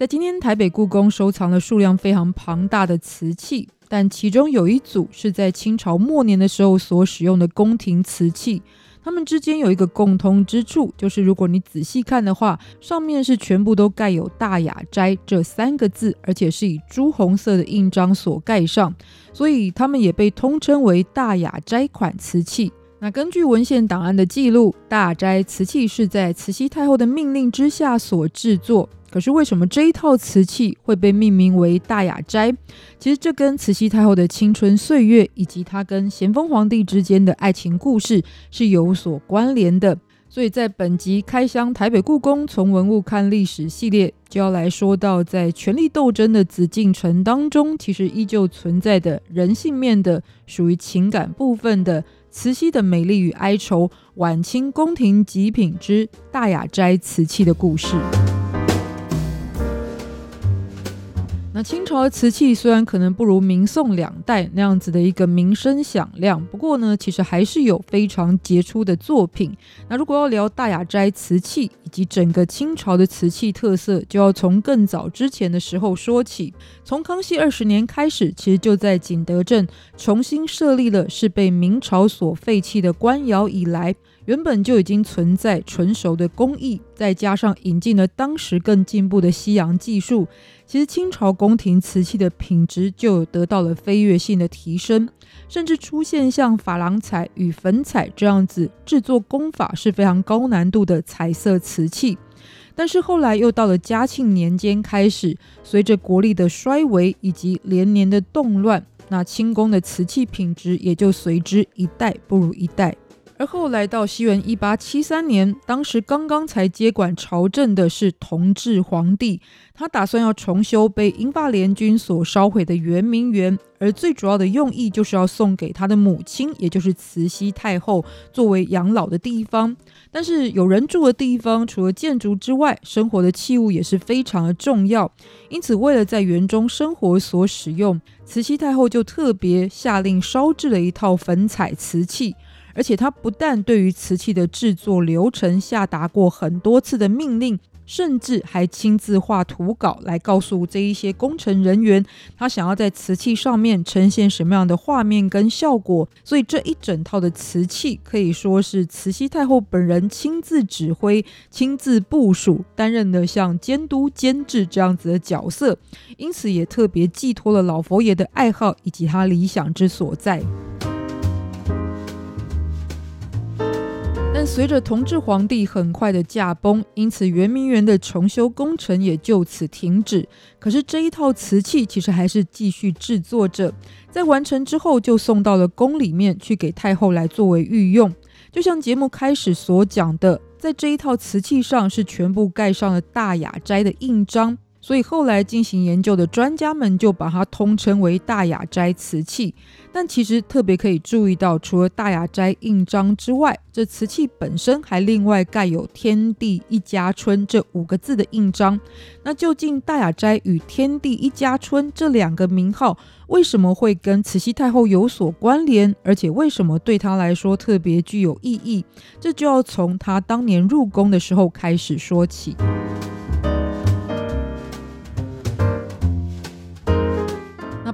在今天，台北故宫收藏了数量非常庞大的瓷器。但其中有一组是在清朝末年的时候所使用的宫廷瓷器，它们之间有一个共通之处，就是如果你仔细看的话，上面是全部都盖有“大雅斋”这三个字，而且是以朱红色的印章所盖上，所以它们也被通称为“大雅斋款瓷器”。那根据文献档案的记录，大雅斋瓷器是在慈禧太后的命令之下所制作。可是为什么这一套瓷器会被命名为大雅斋？其实这跟慈禧太后的青春岁月以及她跟咸丰皇帝之间的爱情故事是有所关联的。所以在本集开箱台北故宫从文物看历史系列，就要来说到在权力斗争的紫禁城当中，其实依旧存在的人性面的属于情感部分的慈禧的美丽与哀愁，晚清宫廷极品之大雅斋瓷器的故事。那清朝的瓷器虽然可能不如明宋两代那样子的一个名声响亮，不过呢，其实还是有非常杰出的作品。那如果要聊大雅斋瓷器以及整个清朝的瓷器特色，就要从更早之前的时候说起。从康熙二十年开始，其实就在景德镇重新设立了是被明朝所废弃的官窑以来。原本就已经存在纯熟的工艺，再加上引进了当时更进步的西洋技术，其实清朝宫廷瓷器的品质就得到了飞跃性的提升，甚至出现像珐琅彩与粉彩这样子制作工法是非常高难度的彩色瓷器。但是后来又到了嘉庆年间开始，随着国力的衰微以及连年的动乱，那清宫的瓷器品质也就随之一代不如一代。而后来到西元一八七三年，当时刚刚才接管朝政的是同治皇帝，他打算要重修被英法联军所烧毁的圆明园，而最主要的用意就是要送给他的母亲，也就是慈禧太后作为养老的地方。但是有人住的地方，除了建筑之外，生活的器物也是非常的重要。因此，为了在园中生活所使用，慈禧太后就特别下令烧制了一套粉彩瓷器。而且他不但对于瓷器的制作流程下达过很多次的命令，甚至还亲自画图稿来告诉这一些工程人员，他想要在瓷器上面呈现什么样的画面跟效果。所以这一整套的瓷器可以说是慈禧太后本人亲自指挥、亲自部署，担任的像监督监制这样子的角色。因此也特别寄托了老佛爷的爱好以及他理想之所在。但随着同治皇帝很快的驾崩，因此圆明园的重修工程也就此停止。可是这一套瓷器其实还是继续制作着，在完成之后就送到了宫里面去给太后来作为御用。就像节目开始所讲的，在这一套瓷器上是全部盖上了大雅斋的印章。所以后来进行研究的专家们就把它通称为大雅斋瓷器。但其实特别可以注意到，除了大雅斋印章之外，这瓷器本身还另外盖有“天地一家春”这五个字的印章。那究竟大雅斋与“天地一家春”这两个名号为什么会跟慈禧太后有所关联？而且为什么对她来说特别具有意义？这就要从她当年入宫的时候开始说起。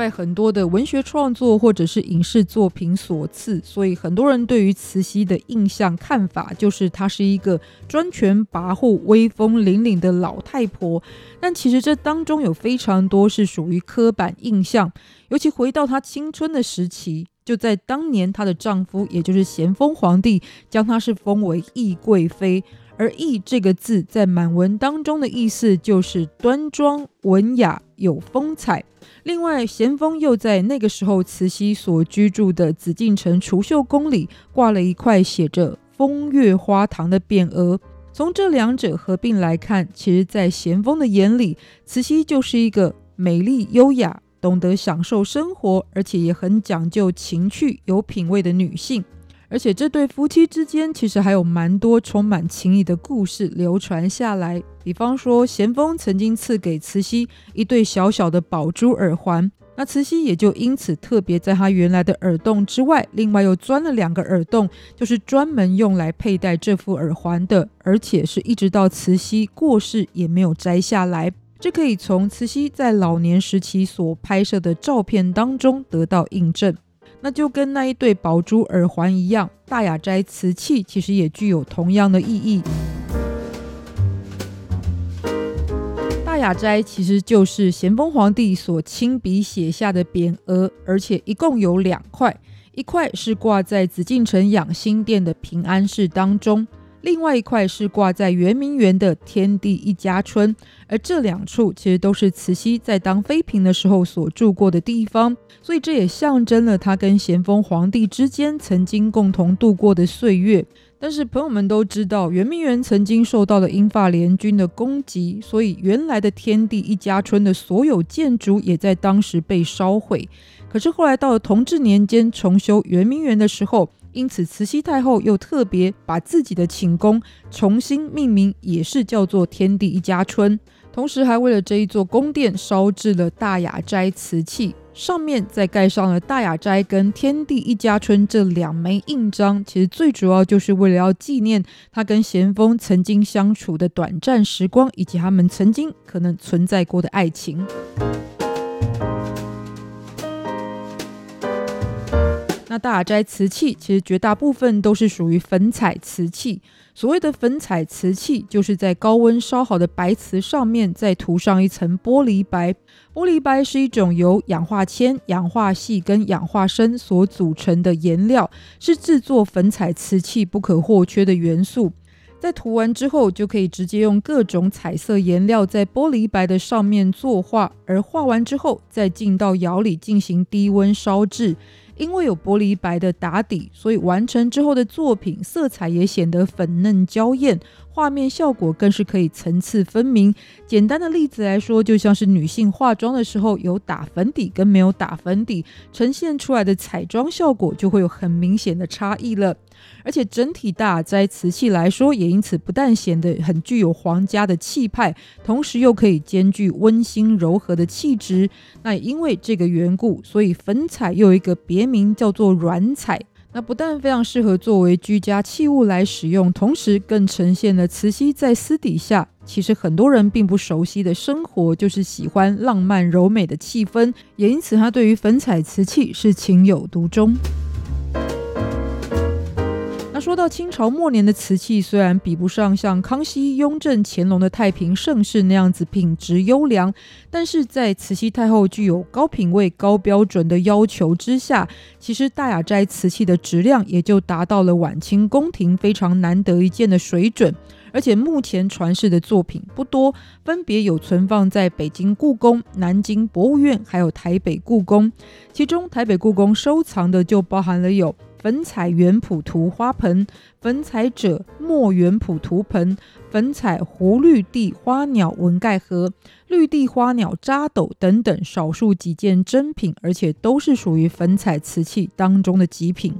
被很多的文学创作或者是影视作品所赐，所以很多人对于慈禧的印象看法就是她是一个专权跋扈、威风凛凛的老太婆。但其实这当中有非常多是属于刻板印象，尤其回到她青春的时期，就在当年她的丈夫也就是咸丰皇帝将她是封为懿贵妃。而“懿”这个字在满文当中的意思就是端庄、文雅、有风采。另外，咸丰又在那个时候慈禧所居住的紫禁城储秀宫里挂了一块写着“风月花堂”的匾额。从这两者合并来看，其实，在咸丰的眼里，慈禧就是一个美丽优雅、懂得享受生活，而且也很讲究情趣、有品味的女性。而且这对夫妻之间其实还有蛮多充满情谊的故事流传下来。比方说，咸丰曾经赐给慈禧一对小小的宝珠耳环，那慈禧也就因此特别在她原来的耳洞之外，另外又钻了两个耳洞，就是专门用来佩戴这副耳环的，而且是一直到慈禧过世也没有摘下来。这可以从慈禧在老年时期所拍摄的照片当中得到印证。那就跟那一对宝珠耳环一样，大雅斋瓷器其实也具有同样的意义。大雅斋其实就是咸丰皇帝所亲笔写下的匾额，而且一共有两块，一块是挂在紫禁城养心殿的平安室当中。另外一块是挂在圆明园的天地一家春，而这两处其实都是慈禧在当妃嫔的时候所住过的地方，所以这也象征了她跟咸丰皇帝之间曾经共同度过的岁月。但是朋友们都知道，圆明园曾经受到了英法联军的攻击，所以原来的天地一家春的所有建筑也在当时被烧毁。可是后来到了同治年间重修圆明园的时候，因此，慈禧太后又特别把自己的寝宫重新命名，也是叫做天地一家春。同时，还为了这一座宫殿烧制了大雅斋瓷器，上面再盖上了大雅斋跟天地一家春这两枚印章。其实最主要就是为了要纪念他跟咸丰曾经相处的短暂时光，以及他们曾经可能存在过的爱情。那大斋瓷器其实绝大部分都是属于粉彩瓷器。所谓的粉彩瓷器，就是在高温烧好的白瓷上面再涂上一层玻璃白。玻璃白是一种由氧化铅、氧化矽跟氧化砷所组成的颜料，是制作粉彩瓷器不可或缺的元素。在涂完之后，就可以直接用各种彩色颜料在玻璃白的上面作画，而画完之后再进到窑里进行低温烧制。因为有玻璃白的打底，所以完成之后的作品色彩也显得粉嫩娇艳，画面效果更是可以层次分明。简单的例子来说，就像是女性化妆的时候有打粉底跟没有打粉底，呈现出来的彩妆效果就会有很明显的差异了。而且整体大雅斋瓷器来说，也因此不但显得很具有皇家的气派，同时又可以兼具温馨柔和的气质。那也因为这个缘故，所以粉彩又有一个别名叫做软彩。那不但非常适合作为居家器物来使用，同时更呈现了慈禧在私底下，其实很多人并不熟悉的生活，就是喜欢浪漫柔美的气氛。也因此，他对于粉彩瓷器是情有独钟。说到清朝末年的瓷器，虽然比不上像康熙、雍正、乾隆的太平盛世那样子品质优良，但是在慈禧太后具有高品位、高标准的要求之下，其实大雅斋瓷器的质量也就达到了晚清宫廷非常难得一见的水准。而且目前传世的作品不多，分别有存放在北京故宫、南京博物院，还有台北故宫。其中台北故宫收藏的就包含了有。粉彩圆谱图花盆、粉彩者墨圆谱图盆、粉彩湖绿地花鸟纹盖盒、绿地花鸟扎斗等等少数几件珍品，而且都是属于粉彩瓷器当中的极品。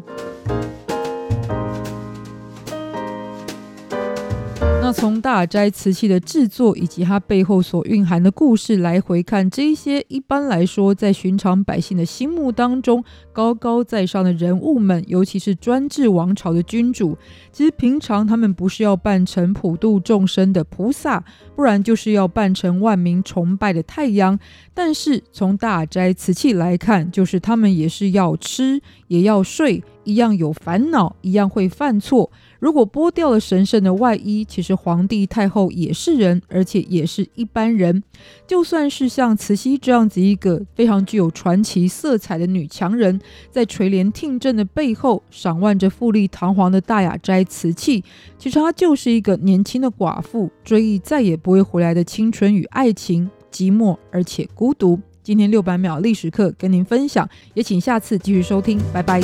从大斋瓷器的制作以及它背后所蕴含的故事来回看，这一些一般来说在寻常百姓的心目当中高高在上的人物们，尤其是专制王朝的君主，其实平常他们不是要扮成普度众生的菩萨，不然就是要扮成万民崇拜的太阳。但是从大斋瓷器来看，就是他们也是要吃，也要睡，一样有烦恼，一样会犯错。如果剥掉了神圣的外衣，其实皇帝太后也是人，而且也是一般人。就算是像慈禧这样子一个非常具有传奇色彩的女强人，在垂帘听政的背后，赏玩着富丽堂皇的大雅斋瓷器，其实她就是一个年轻的寡妇，追忆再也不会回来的青春与爱情，寂寞而且孤独。今天六百秒历史课跟您分享，也请下次继续收听，拜拜。